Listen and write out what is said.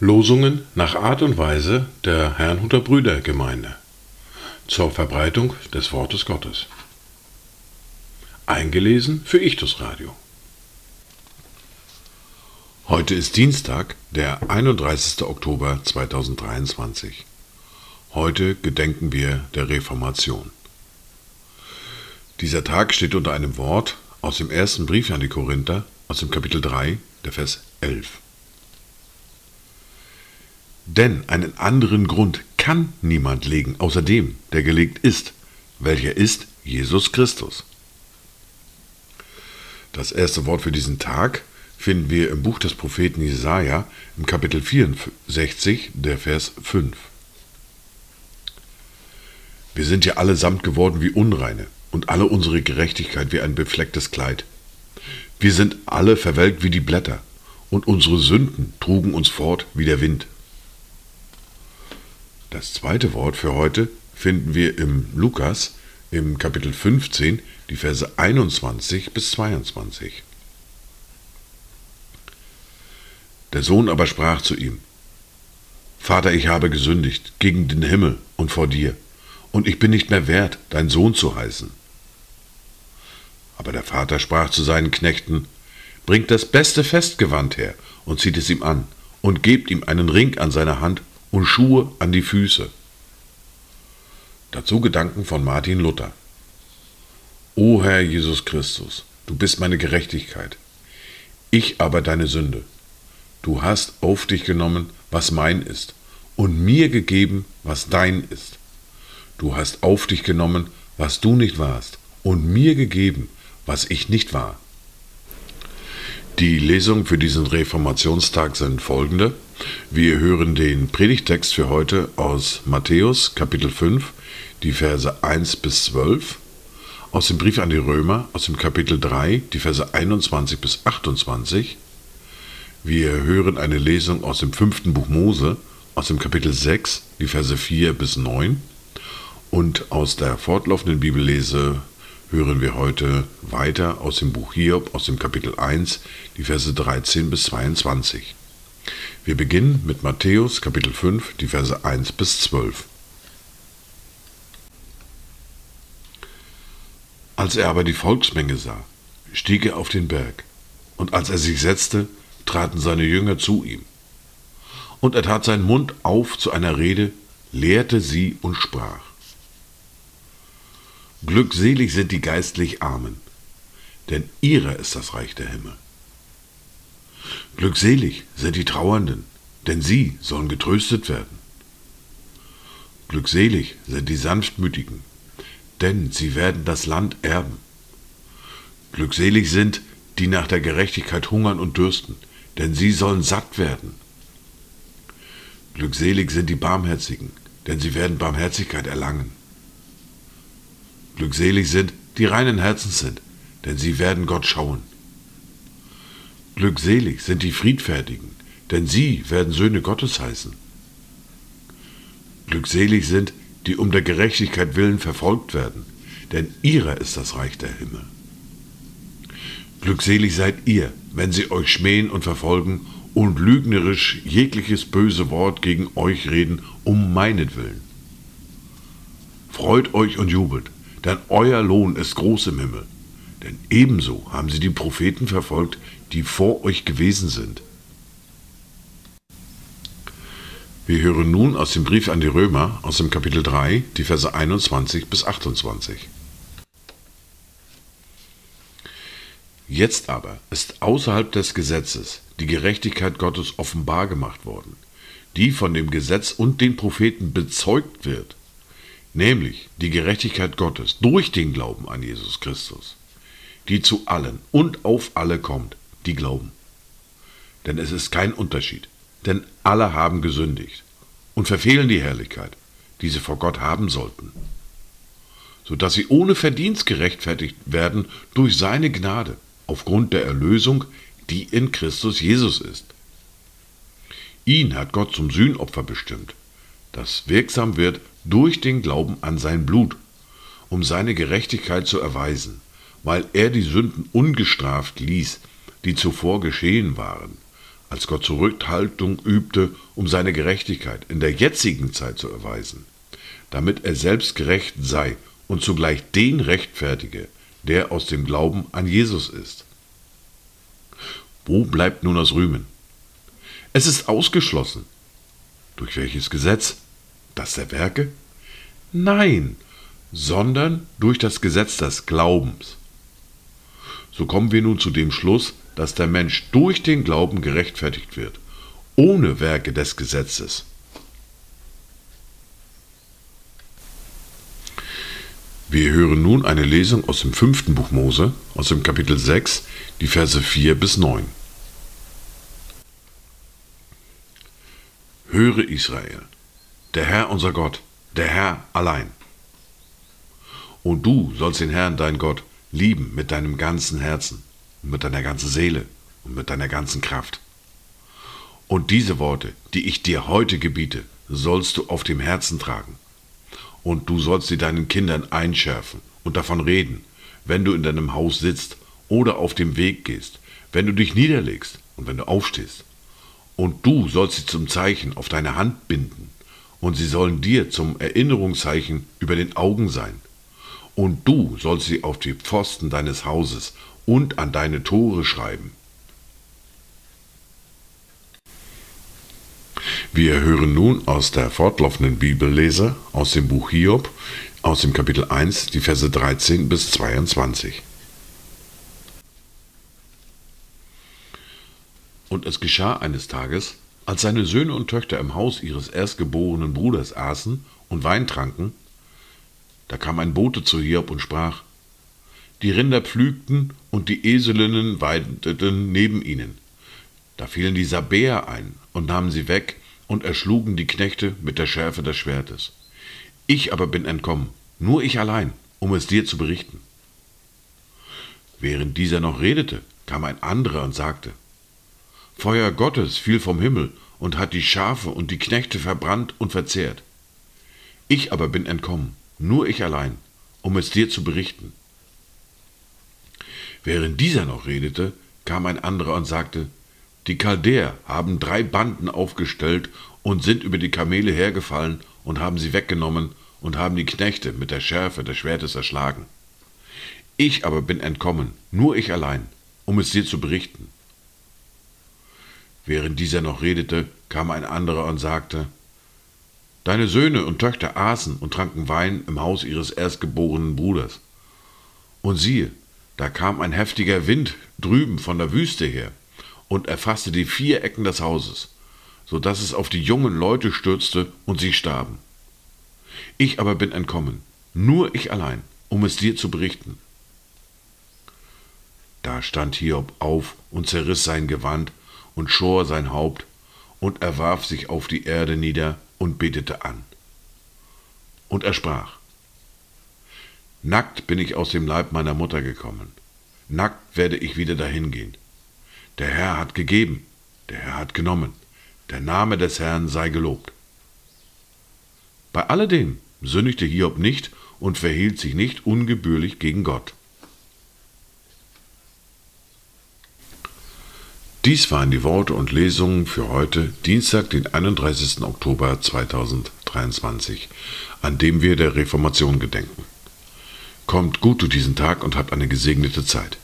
Losungen nach Art und Weise der Herrnhuter Brüdergemeinde zur Verbreitung des Wortes Gottes. Eingelesen für Ichtus Radio. Heute ist Dienstag, der 31. Oktober 2023. Heute gedenken wir der Reformation. Dieser Tag steht unter einem Wort aus dem ersten Brief an die Korinther, aus dem Kapitel 3, der Vers 11. Denn einen anderen Grund kann niemand legen, außer dem, der gelegt ist, welcher ist Jesus Christus. Das erste Wort für diesen Tag finden wir im Buch des Propheten Jesaja im Kapitel 64, der Vers 5. Wir sind ja allesamt geworden wie Unreine und alle unsere Gerechtigkeit wie ein beflecktes Kleid. Wir sind alle verwelkt wie die Blätter und unsere Sünden trugen uns fort wie der Wind. Das zweite Wort für heute finden wir im Lukas im Kapitel 15, die Verse 21 bis 22. Der Sohn aber sprach zu ihm, Vater, ich habe gesündigt gegen den Himmel und vor dir, und ich bin nicht mehr wert, dein Sohn zu heißen. Aber der Vater sprach zu seinen Knechten, Bringt das beste Festgewand her und zieht es ihm an, und gebt ihm einen Ring an seine Hand und Schuhe an die Füße. Dazu Gedanken von Martin Luther. O Herr Jesus Christus, du bist meine Gerechtigkeit, ich aber deine Sünde. Du hast auf dich genommen, was mein ist, und mir gegeben, was dein ist. Du hast auf dich genommen, was du nicht warst, und mir gegeben, was ich nicht war. Die Lesungen für diesen Reformationstag sind folgende. Wir hören den Predigtext für heute aus Matthäus Kapitel 5, die Verse 1 bis 12, aus dem Brief an die Römer aus dem Kapitel 3, die Verse 21 bis 28. Wir hören eine Lesung aus dem fünften Buch Mose, aus dem Kapitel 6, die Verse 4 bis 9. Und aus der fortlaufenden Bibellese hören wir heute weiter aus dem Buch Hiob, aus dem Kapitel 1, die Verse 13 bis 22. Wir beginnen mit Matthäus Kapitel 5, die Verse 1 bis 12. Als er aber die Volksmenge sah, stieg er auf den Berg, und als er sich setzte, traten seine Jünger zu ihm. Und er tat seinen Mund auf zu einer Rede, lehrte sie und sprach. Glückselig sind die geistlich Armen, denn ihrer ist das Reich der Himmel. Glückselig sind die Trauernden, denn sie sollen getröstet werden. Glückselig sind die Sanftmütigen, denn sie werden das Land erben. Glückselig sind, die nach der Gerechtigkeit hungern und dürsten, denn sie sollen satt werden. Glückselig sind die Barmherzigen, denn sie werden Barmherzigkeit erlangen. Glückselig sind, die reinen Herzens sind, denn sie werden Gott schauen. Glückselig sind die Friedfertigen, denn sie werden Söhne Gottes heißen. Glückselig sind, die um der Gerechtigkeit willen verfolgt werden, denn ihrer ist das Reich der Himmel. Glückselig seid ihr, wenn sie euch schmähen und verfolgen und lügnerisch jegliches böse Wort gegen euch reden, um meinetwillen. Freut euch und jubelt, denn euer Lohn ist groß im Himmel. Denn ebenso haben sie die Propheten verfolgt, die vor euch gewesen sind. Wir hören nun aus dem Brief an die Römer aus dem Kapitel 3 die Verse 21 bis 28. Jetzt aber ist außerhalb des Gesetzes die Gerechtigkeit Gottes offenbar gemacht worden, die von dem Gesetz und den Propheten bezeugt wird, nämlich die Gerechtigkeit Gottes durch den Glauben an Jesus Christus, die zu allen und auf alle kommt, die glauben. Denn es ist kein Unterschied, denn alle haben gesündigt und verfehlen die Herrlichkeit, die sie vor Gott haben sollten, so dass sie ohne Verdienst gerechtfertigt werden durch seine Gnade aufgrund der Erlösung, die in Christus Jesus ist. Ihn hat Gott zum Sühnopfer bestimmt, das wirksam wird durch den Glauben an sein Blut, um seine Gerechtigkeit zu erweisen weil er die Sünden ungestraft ließ, die zuvor geschehen waren, als Gott Zurückhaltung übte, um seine Gerechtigkeit in der jetzigen Zeit zu erweisen, damit er selbst gerecht sei und zugleich den rechtfertige, der aus dem Glauben an Jesus ist. Wo bleibt nun das Rühmen? Es ist ausgeschlossen. Durch welches Gesetz? Das der Werke? Nein, sondern durch das Gesetz des Glaubens. So kommen wir nun zu dem Schluss, dass der Mensch durch den Glauben gerechtfertigt wird, ohne Werke des Gesetzes. Wir hören nun eine Lesung aus dem fünften Buch Mose, aus dem Kapitel 6, die Verse 4 bis 9. Höre Israel, der Herr unser Gott, der Herr allein. Und du sollst den Herrn, dein Gott, lieben mit deinem ganzen Herzen mit deiner ganzen Seele und mit deiner ganzen Kraft. Und diese Worte, die ich dir heute gebiete, sollst du auf dem Herzen tragen und du sollst sie deinen Kindern einschärfen und davon reden, wenn du in deinem Haus sitzt oder auf dem Weg gehst, wenn du dich niederlegst und wenn du aufstehst. Und du sollst sie zum Zeichen auf deine Hand binden, und sie sollen dir zum Erinnerungszeichen über den Augen sein. Und du sollst sie auf die Pfosten deines Hauses und an deine Tore schreiben. Wir hören nun aus der fortlaufenden Bibellese aus dem Buch Hiob, aus dem Kapitel 1, die Verse 13 bis 22. Und es geschah eines Tages, als seine Söhne und Töchter im Haus ihres erstgeborenen Bruders aßen und Wein tranken, da kam ein Bote zu Hiob und sprach, die Rinder pflügten und die Eselinnen weideten neben ihnen. Da fielen die Sabäer ein und nahmen sie weg und erschlugen die Knechte mit der Schärfe des Schwertes. Ich aber bin entkommen, nur ich allein, um es dir zu berichten. Während dieser noch redete, kam ein anderer und sagte, Feuer Gottes fiel vom Himmel und hat die Schafe und die Knechte verbrannt und verzehrt. Ich aber bin entkommen, nur ich allein, um es dir zu berichten. Während dieser noch redete, kam ein anderer und sagte, die Chaldäer haben drei Banden aufgestellt und sind über die Kamele hergefallen und haben sie weggenommen und haben die Knechte mit der Schärfe des Schwertes erschlagen. Ich aber bin entkommen, nur ich allein, um es dir zu berichten. Während dieser noch redete, kam ein anderer und sagte, Deine Söhne und Töchter aßen und tranken Wein im Haus ihres erstgeborenen Bruders. Und siehe, da kam ein heftiger Wind drüben von der Wüste her und erfasste die vier Ecken des Hauses, so dass es auf die jungen Leute stürzte und sie starben. Ich aber bin entkommen, nur ich allein, um es dir zu berichten. Da stand Hiob auf und zerriss sein Gewand und schor sein Haupt, und er warf sich auf die Erde nieder und betete an. Und er sprach, Nackt bin ich aus dem Leib meiner Mutter gekommen, nackt werde ich wieder dahin gehen. Der Herr hat gegeben, der Herr hat genommen, der Name des Herrn sei gelobt. Bei alledem sündigte Hiob nicht und verhielt sich nicht ungebührlich gegen Gott. Dies waren die Worte und Lesungen für heute, Dienstag, den 31. Oktober 2023, an dem wir der Reformation gedenken. Kommt gut durch diesen Tag und habt eine gesegnete Zeit.